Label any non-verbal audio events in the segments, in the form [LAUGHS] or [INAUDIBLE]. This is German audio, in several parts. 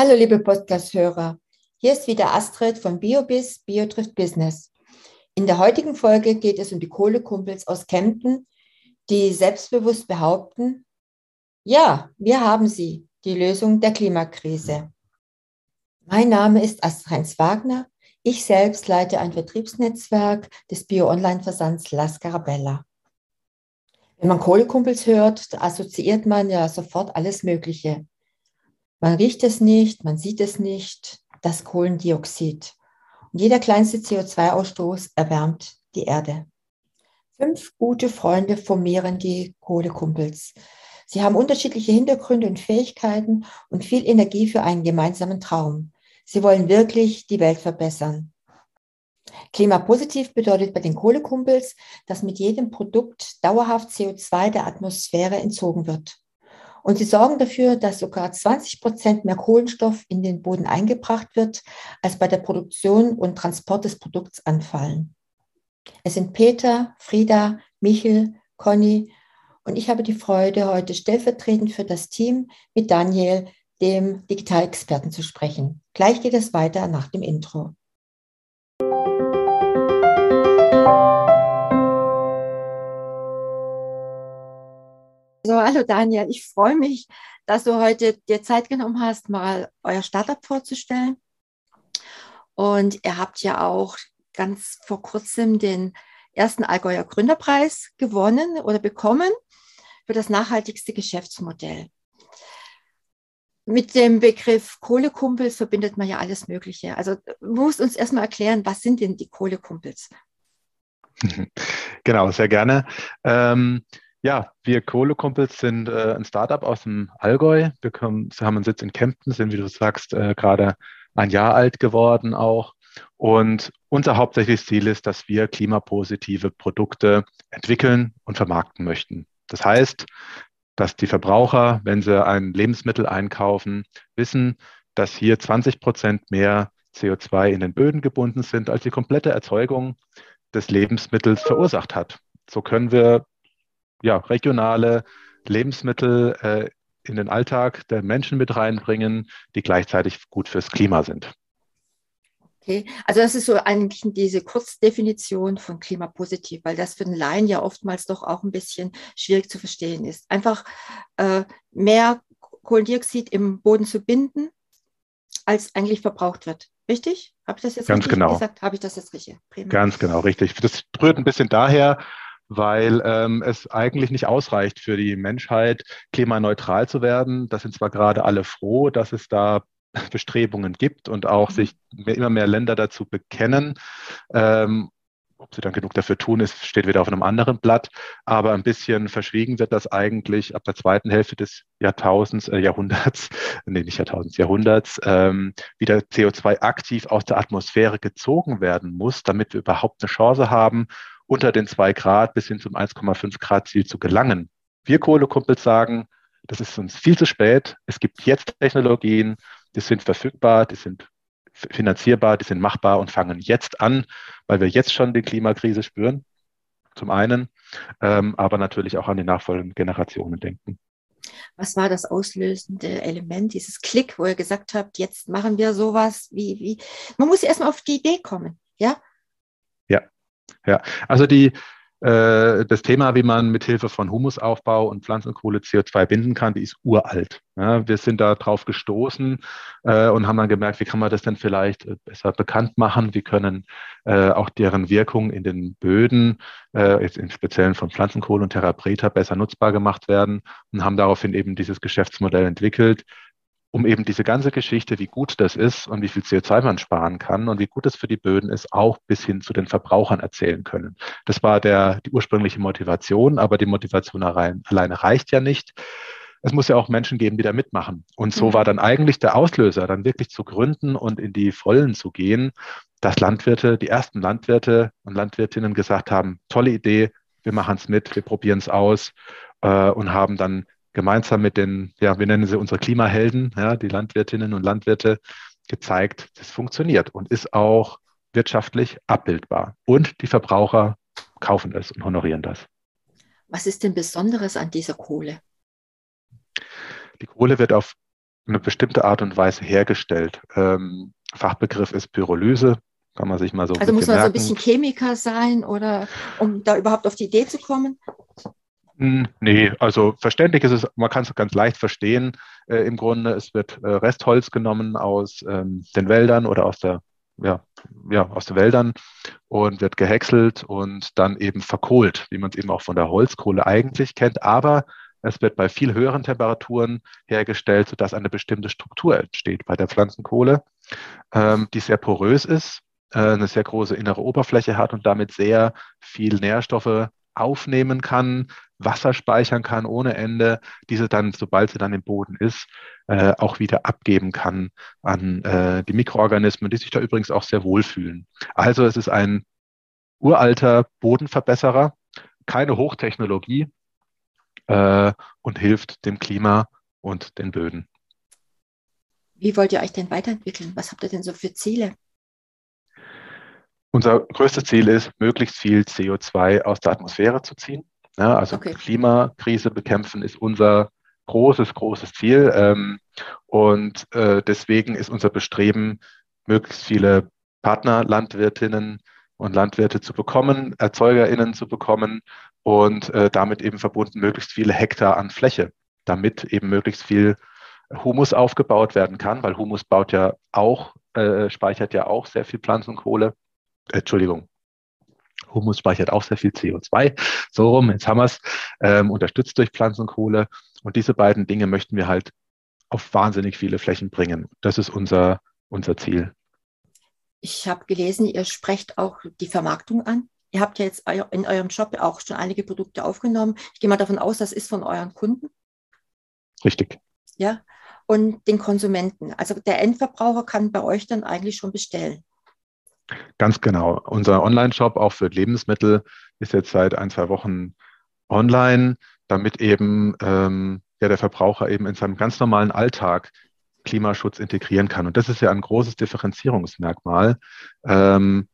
Hallo liebe Podcast-Hörer, hier ist wieder Astrid von BioBiz, BioTrift Business. In der heutigen Folge geht es um die Kohlekumpels aus Kempten, die selbstbewusst behaupten, ja, wir haben sie, die Lösung der Klimakrise. Mein Name ist Astrid Wagner. Ich selbst leite ein Vertriebsnetzwerk des Bio-Online-Versands La Scarabella. Wenn man Kohlekumpels hört, assoziiert man ja sofort alles Mögliche. Man riecht es nicht, man sieht es nicht, das Kohlendioxid. Und jeder kleinste CO2-Ausstoß erwärmt die Erde. Fünf gute Freunde formieren die Kohlekumpels. Sie haben unterschiedliche Hintergründe und Fähigkeiten und viel Energie für einen gemeinsamen Traum. Sie wollen wirklich die Welt verbessern. Klimapositiv bedeutet bei den Kohlekumpels, dass mit jedem Produkt dauerhaft CO2 der Atmosphäre entzogen wird. Und sie sorgen dafür, dass sogar 20 Prozent mehr Kohlenstoff in den Boden eingebracht wird, als bei der Produktion und Transport des Produkts anfallen. Es sind Peter, Frieda, Michel, Conny und ich habe die Freude, heute stellvertretend für das Team mit Daniel, dem Digitalexperten, zu sprechen. Gleich geht es weiter nach dem Intro. Hallo Daniel, ich freue mich, dass du heute dir Zeit genommen hast, mal euer Startup vorzustellen. Und ihr habt ja auch ganz vor kurzem den ersten Allgäuer Gründerpreis gewonnen oder bekommen für das nachhaltigste Geschäftsmodell. Mit dem Begriff Kohlekumpels verbindet man ja alles Mögliche. Also musst uns erstmal erklären, was sind denn die Kohlekumpels? [LAUGHS] Genau, sehr gerne. Ähm, ja, wir Kohlekumpels sind äh, ein Startup aus dem Allgäu. Wir kommen, haben einen Sitz in Kempten, sind, wie du sagst, äh, gerade ein Jahr alt geworden auch. Und unser hauptsächliches Ziel ist, dass wir klimapositive Produkte entwickeln und vermarkten möchten. Das heißt, dass die Verbraucher, wenn sie ein Lebensmittel einkaufen, wissen, dass hier 20 Prozent mehr CO2 in den Böden gebunden sind, als die komplette Erzeugung des Lebensmittels verursacht hat. So können wir ja, regionale Lebensmittel äh, in den Alltag der Menschen mit reinbringen, die gleichzeitig gut fürs Klima sind. Okay, also das ist so eigentlich diese Kurzdefinition von klimapositiv, weil das für den Laien ja oftmals doch auch ein bisschen schwierig zu verstehen ist. Einfach äh, mehr Kohlendioxid im Boden zu binden, als eigentlich verbraucht wird. Richtig? Habe ich das jetzt Ganz richtig genau. gesagt? Habe ich das jetzt richtig? Prima. Ganz genau, richtig. Das rührt ein bisschen daher, weil ähm, es eigentlich nicht ausreicht für die Menschheit, klimaneutral zu werden. Da sind zwar gerade alle froh, dass es da [LAUGHS] Bestrebungen gibt und auch mhm. sich mehr, immer mehr Länder dazu bekennen. Ähm, ob sie dann genug dafür tun, ist, steht wieder auf einem anderen Blatt. Aber ein bisschen verschwiegen wird das eigentlich ab der zweiten Hälfte des Jahrtausends, äh, Jahrhunderts, [LAUGHS] nee, nicht Jahrtausends, Jahrhunderts, ähm, wieder CO2 aktiv aus der Atmosphäre gezogen werden muss, damit wir überhaupt eine Chance haben, unter den zwei Grad bis hin zum 1,5 Grad Ziel zu gelangen. Wir Kohlekumpels sagen, das ist uns viel zu spät. Es gibt jetzt Technologien, die sind verfügbar, die sind finanzierbar, die sind machbar und fangen jetzt an, weil wir jetzt schon die Klimakrise spüren, zum einen, ähm, aber natürlich auch an die nachfolgenden Generationen denken. Was war das auslösende Element, dieses Klick, wo ihr gesagt habt, jetzt machen wir sowas wie, wie, man muss erstmal auf die Idee kommen, ja? Ja, also die, äh, das Thema, wie man mit Hilfe von Humusaufbau und Pflanzenkohle CO2 binden kann, die ist uralt. Ja, wir sind da drauf gestoßen äh, und haben dann gemerkt, wie kann man das denn vielleicht äh, besser bekannt machen? Wie können äh, auch deren Wirkung in den Böden, äh, jetzt im Speziellen von Pflanzenkohle und Terra Preta, besser nutzbar gemacht werden und haben daraufhin eben dieses Geschäftsmodell entwickelt, um eben diese ganze Geschichte, wie gut das ist und wie viel CO2 man sparen kann und wie gut es für die Böden ist, auch bis hin zu den Verbrauchern erzählen können. Das war der, die ursprüngliche Motivation, aber die Motivation allein, alleine reicht ja nicht. Es muss ja auch Menschen geben, die da mitmachen. Und so mhm. war dann eigentlich der Auslöser, dann wirklich zu gründen und in die Vollen zu gehen, dass Landwirte, die ersten Landwirte und Landwirtinnen gesagt haben, tolle Idee, wir machen es mit, wir probieren es aus äh, und haben dann gemeinsam mit den, ja, wir nennen sie unsere Klimahelden, ja, die Landwirtinnen und Landwirte, gezeigt, das funktioniert und ist auch wirtschaftlich abbildbar. Und die Verbraucher kaufen es und honorieren das. Was ist denn Besonderes an dieser Kohle? Die Kohle wird auf eine bestimmte Art und Weise hergestellt. Ähm, Fachbegriff ist Pyrolyse, kann man sich mal so Also muss man merken. so ein bisschen Chemiker sein oder um da überhaupt auf die Idee zu kommen? Hm, nee, also verständlich ist es, man kann es ganz leicht verstehen. Äh, Im Grunde, es wird äh, Restholz genommen aus ähm, den Wäldern oder aus der, ja, ja, aus den Wäldern und wird gehäckselt und dann eben verkohlt, wie man es eben auch von der Holzkohle eigentlich kennt. Aber es wird bei viel höheren Temperaturen hergestellt, sodass eine bestimmte Struktur entsteht bei der Pflanzenkohle, ähm, die sehr porös ist, äh, eine sehr große innere Oberfläche hat und damit sehr viel Nährstoffe aufnehmen kann, Wasser speichern kann ohne Ende, diese dann, sobald sie dann im Boden ist, äh, auch wieder abgeben kann an äh, die Mikroorganismen, die sich da übrigens auch sehr wohlfühlen. Also es ist ein uralter Bodenverbesserer, keine Hochtechnologie, äh, und hilft dem Klima und den Böden. Wie wollt ihr euch denn weiterentwickeln? Was habt ihr denn so für Ziele? Unser größtes Ziel ist, möglichst viel CO2 aus der Atmosphäre zu ziehen. Ja, also okay. Klimakrise bekämpfen ist unser großes, großes Ziel. Ähm, und äh, deswegen ist unser Bestreben, möglichst viele Partnerlandwirtinnen und Landwirte zu bekommen, ErzeugerInnen zu bekommen und äh, damit eben verbunden möglichst viele Hektar an Fläche, damit eben möglichst viel Humus aufgebaut werden kann, weil Humus baut ja auch, äh, speichert ja auch sehr viel Pflanzenkohle. Äh, Entschuldigung. Humus speichert auch sehr viel CO2. So rum, jetzt haben wir es, ähm, unterstützt durch Pflanzenkohle. Und diese beiden Dinge möchten wir halt auf wahnsinnig viele Flächen bringen. Das ist unser, unser Ziel. Ich habe gelesen, ihr sprecht auch die Vermarktung an. Ihr habt ja jetzt in eurem Job auch schon einige Produkte aufgenommen. Ich gehe mal davon aus, das ist von euren Kunden. Richtig. Ja. Und den Konsumenten. Also der Endverbraucher kann bei euch dann eigentlich schon bestellen. Ganz genau. Unser Online-Shop auch für Lebensmittel ist jetzt seit ein, zwei Wochen online, damit eben ähm, ja, der Verbraucher eben in seinem ganz normalen Alltag Klimaschutz integrieren kann. Und das ist ja ein großes Differenzierungsmerkmal. Ähm,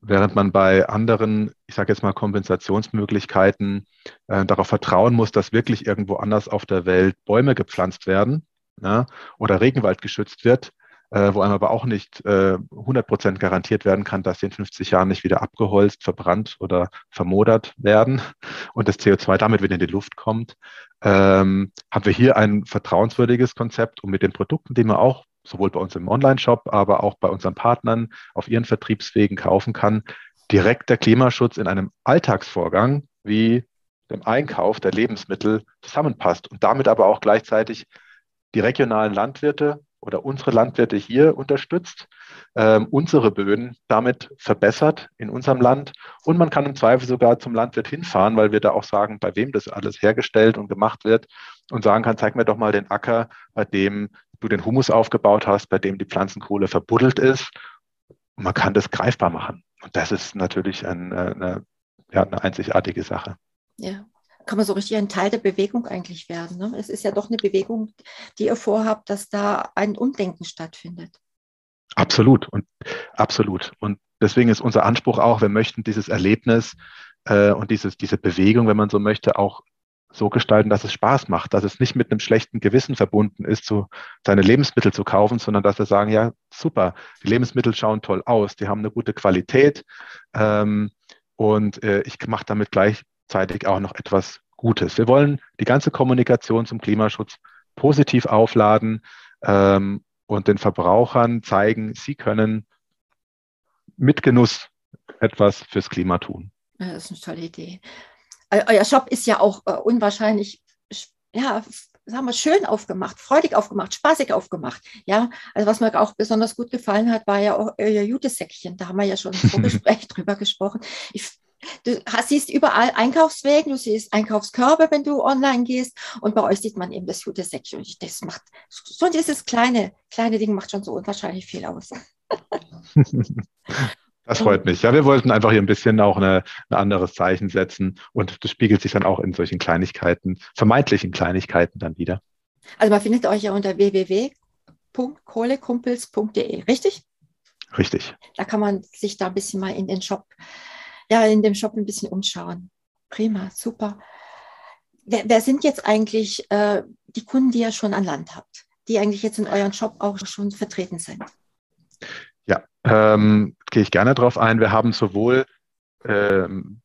während man bei anderen, ich sage jetzt mal Kompensationsmöglichkeiten, äh, darauf vertrauen muss, dass wirklich irgendwo anders auf der Welt Bäume gepflanzt werden ja, oder Regenwald geschützt wird, äh, wo einem aber auch nicht äh, 100 Prozent garantiert werden kann, dass sie in 50 Jahren nicht wieder abgeholzt, verbrannt oder vermodert werden [LAUGHS] und das CO2 damit wieder in die Luft kommt, ähm, haben wir hier ein vertrauenswürdiges Konzept, um mit den Produkten, die man auch sowohl bei uns im Online-Shop, aber auch bei unseren Partnern auf ihren Vertriebswegen kaufen kann, direkt der Klimaschutz in einem Alltagsvorgang wie dem Einkauf der Lebensmittel zusammenpasst und damit aber auch gleichzeitig die regionalen Landwirte oder unsere Landwirte hier unterstützt, äh, unsere Böden damit verbessert in unserem Land. Und man kann im Zweifel sogar zum Landwirt hinfahren, weil wir da auch sagen, bei wem das alles hergestellt und gemacht wird und sagen kann, zeig mir doch mal den Acker, bei dem du den Humus aufgebaut hast, bei dem die Pflanzenkohle verbuddelt ist. Und man kann das greifbar machen. Und das ist natürlich ein, äh, eine, ja, eine einzigartige Sache. Ja, kann man so richtig ein Teil der Bewegung eigentlich werden. Ne? Es ist ja doch eine Bewegung, die ihr vorhabt, dass da ein Umdenken stattfindet. Absolut und absolut. Und deswegen ist unser Anspruch auch, wir möchten dieses Erlebnis äh, und dieses, diese Bewegung, wenn man so möchte, auch so gestalten, dass es Spaß macht, dass es nicht mit einem schlechten Gewissen verbunden ist, so seine Lebensmittel zu kaufen, sondern dass wir sagen, ja, super, die Lebensmittel schauen toll aus, die haben eine gute Qualität ähm, und äh, ich mache damit gleichzeitig auch noch etwas Gutes. Wir wollen die ganze Kommunikation zum Klimaschutz positiv aufladen ähm, und den Verbrauchern zeigen, sie können mit Genuss etwas fürs Klima tun. das ist eine tolle Idee euer Shop ist ja auch äh, unwahrscheinlich, ja, sagen wir, schön aufgemacht, freudig aufgemacht, spaßig aufgemacht. Ja, also was mir auch besonders gut gefallen hat, war ja auch euer Jutesäckchen. Da haben wir ja schon im [LAUGHS] Vorgespräch drüber gesprochen. Ich, du siehst überall Einkaufswegen, du siehst Einkaufskörbe, wenn du online gehst. Und bei euch sieht man eben das Jutesäckchen. Und das macht, so dieses kleine, kleine Ding macht schon so unwahrscheinlich viel aus. [LAUGHS] Das freut mich. Ja, wir wollten einfach hier ein bisschen auch eine, ein anderes Zeichen setzen und das spiegelt sich dann auch in solchen Kleinigkeiten, vermeintlichen Kleinigkeiten dann wieder. Also man findet euch ja unter www.kohlekumpels.de, richtig? Richtig. Da kann man sich da ein bisschen mal in den Shop, ja, in dem Shop ein bisschen umschauen. Prima, super. Wer, wer sind jetzt eigentlich äh, die Kunden, die ihr schon an Land habt? die eigentlich jetzt in eurem Shop auch schon vertreten sind? Ja, ähm, gehe ich gerne darauf ein. Wir haben sowohl ähm,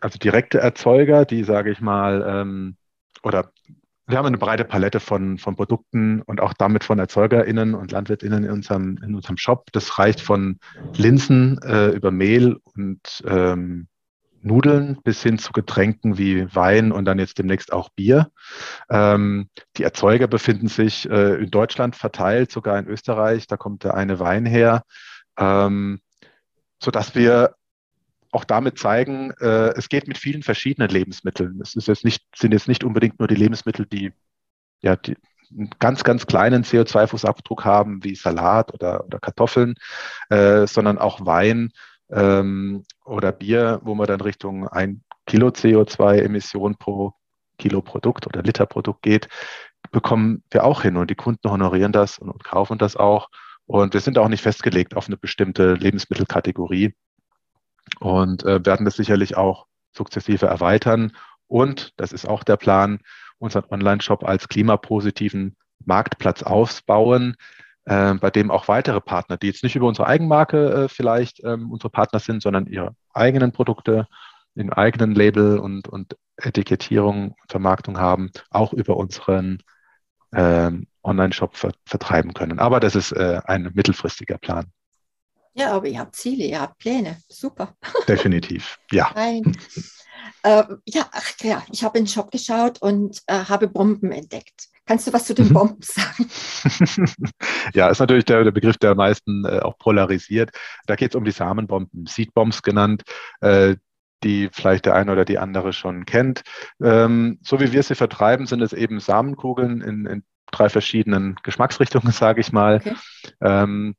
also direkte Erzeuger, die, sage ich mal, ähm, oder wir haben eine breite Palette von, von Produkten und auch damit von ErzeugerInnen und LandwirtInnen in unserem, in unserem Shop. Das reicht von Linsen äh, über Mehl und ähm, Nudeln bis hin zu Getränken wie Wein und dann jetzt demnächst auch Bier. Ähm, die Erzeuger befinden sich äh, in Deutschland verteilt, sogar in Österreich. Da kommt der eine Wein her, ähm, sodass wir auch damit zeigen, äh, es geht mit vielen verschiedenen Lebensmitteln. Es ist jetzt nicht, sind jetzt nicht unbedingt nur die Lebensmittel, die ja die einen ganz, ganz kleinen CO2-Fußabdruck haben, wie Salat oder, oder Kartoffeln, äh, sondern auch Wein ähm, oder Bier, wo man dann Richtung ein Kilo CO2-Emission pro Kilo Produkt oder Liter Produkt geht, bekommen wir auch hin und die Kunden honorieren das und, und kaufen das auch. Und wir sind auch nicht festgelegt auf eine bestimmte Lebensmittelkategorie, und äh, werden das sicherlich auch sukzessive erweitern. Und, das ist auch der Plan, unseren Online-Shop als klimapositiven Marktplatz ausbauen, äh, bei dem auch weitere Partner, die jetzt nicht über unsere Eigenmarke äh, vielleicht ähm, unsere Partner sind, sondern ihre eigenen Produkte in eigenen Label und, und Etikettierung, Vermarktung haben, auch über unseren ähm, Online-Shop ver vertreiben können. Aber das ist äh, ein mittelfristiger Plan. Ja, aber ihr habt Ziele, ihr habt Pläne. Super. [LAUGHS] Definitiv, ja. Nein. Äh, ja, ach, ja, ich habe in den Shop geschaut und äh, habe Bomben entdeckt. Kannst du was zu den mhm. Bomben sagen? [LAUGHS] ja, ist natürlich der, der Begriff, der am meisten äh, auch polarisiert. Da geht es um die Samenbomben, Seedbombs genannt, äh, die vielleicht der eine oder die andere schon kennt. Ähm, so wie wir sie vertreiben, sind es eben Samenkugeln in, in drei verschiedenen Geschmacksrichtungen, [LAUGHS] sage ich mal. Okay. Ähm,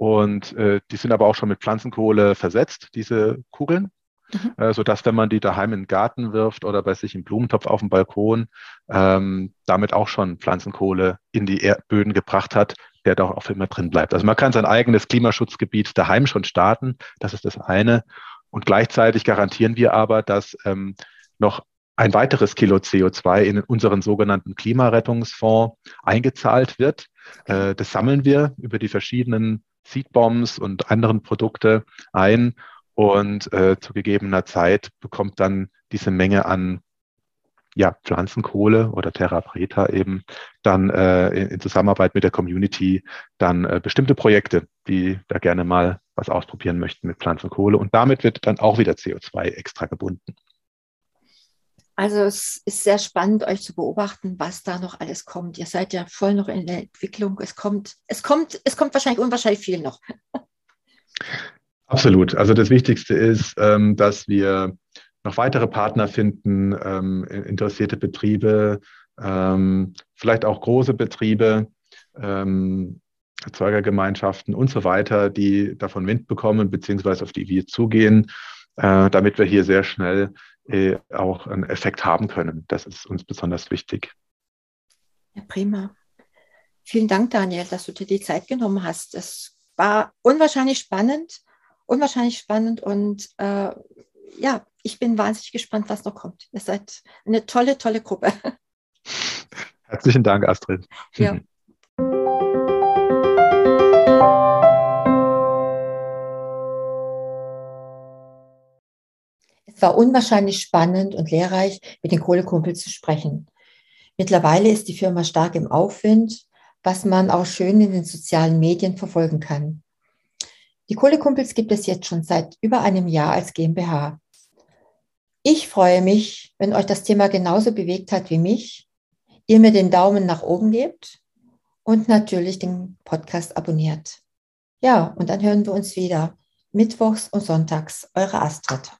und äh, die sind aber auch schon mit Pflanzenkohle versetzt, diese Kugeln. Mhm. Äh, sodass, wenn man die daheim in den Garten wirft oder bei sich im Blumentopf auf dem Balkon, ähm, damit auch schon Pflanzenkohle in die Erdböden gebracht hat, der da auch immer drin bleibt. Also man kann sein eigenes Klimaschutzgebiet daheim schon starten, das ist das eine. Und gleichzeitig garantieren wir aber, dass ähm, noch ein weiteres Kilo CO2 in unseren sogenannten Klimarettungsfonds eingezahlt wird. Äh, das sammeln wir über die verschiedenen Seedbombs und anderen Produkte ein und äh, zu gegebener Zeit bekommt dann diese Menge an ja, Pflanzenkohle oder Terra Preta eben dann äh, in, Zusammenarbeit mit der Community dann äh, bestimmte Projekte, die da gerne mal was ausprobieren möchten mit Pflanzenkohle. Und damit wird dann auch wieder CO2 extra gebunden. Also es ist sehr spannend, euch zu beobachten, was da noch alles kommt. Ihr seid ja voll noch in der Entwicklung. Es kommt, es kommt, es kommt wahrscheinlich unwahrscheinlich viel noch. Absolut. Also das Wichtigste ist, ähm, dass wir noch weitere Partner finden, ähm, interessierte Betriebe, ähm, vielleicht auch große Betriebe, Erzeugergemeinschaften und so weiter, die davon Wind bekommen, beziehungsweise auf die wir zugehen, äh, damit wir hier sehr schnell äh, auch einen Effekt haben können. Das ist uns besonders wichtig. Ja, prima. Vielen Dank, Daniel, dass du dir die Zeit genommen hast. Es war unwahrscheinlich spannend, unwahrscheinlich spannend und äh, ja, ich bin wahnsinnig gespannt, was noch kommt. Ihr seid eine tolle, tolle Gruppe. [LAUGHS] Herzlichen Dank, Astrid. Ja. [LAUGHS] war unwahrscheinlich spannend und lehrreich, mit den Kohlekumpels zu sprechen. Mittlerweile ist die Firma stark im Aufwind, was man auch schön in den sozialen Medien verfolgen kann. Die Kohlekumpels gibt es jetzt schon seit über einem Jahr als GmbH. Ich freue mich, wenn euch das Thema genauso bewegt hat wie mich, ihr mir den Daumen nach oben gebt und natürlich den Podcast abonniert. Ja, und dann hören wir uns wieder mittwochs und sonntags. Eure Astrid.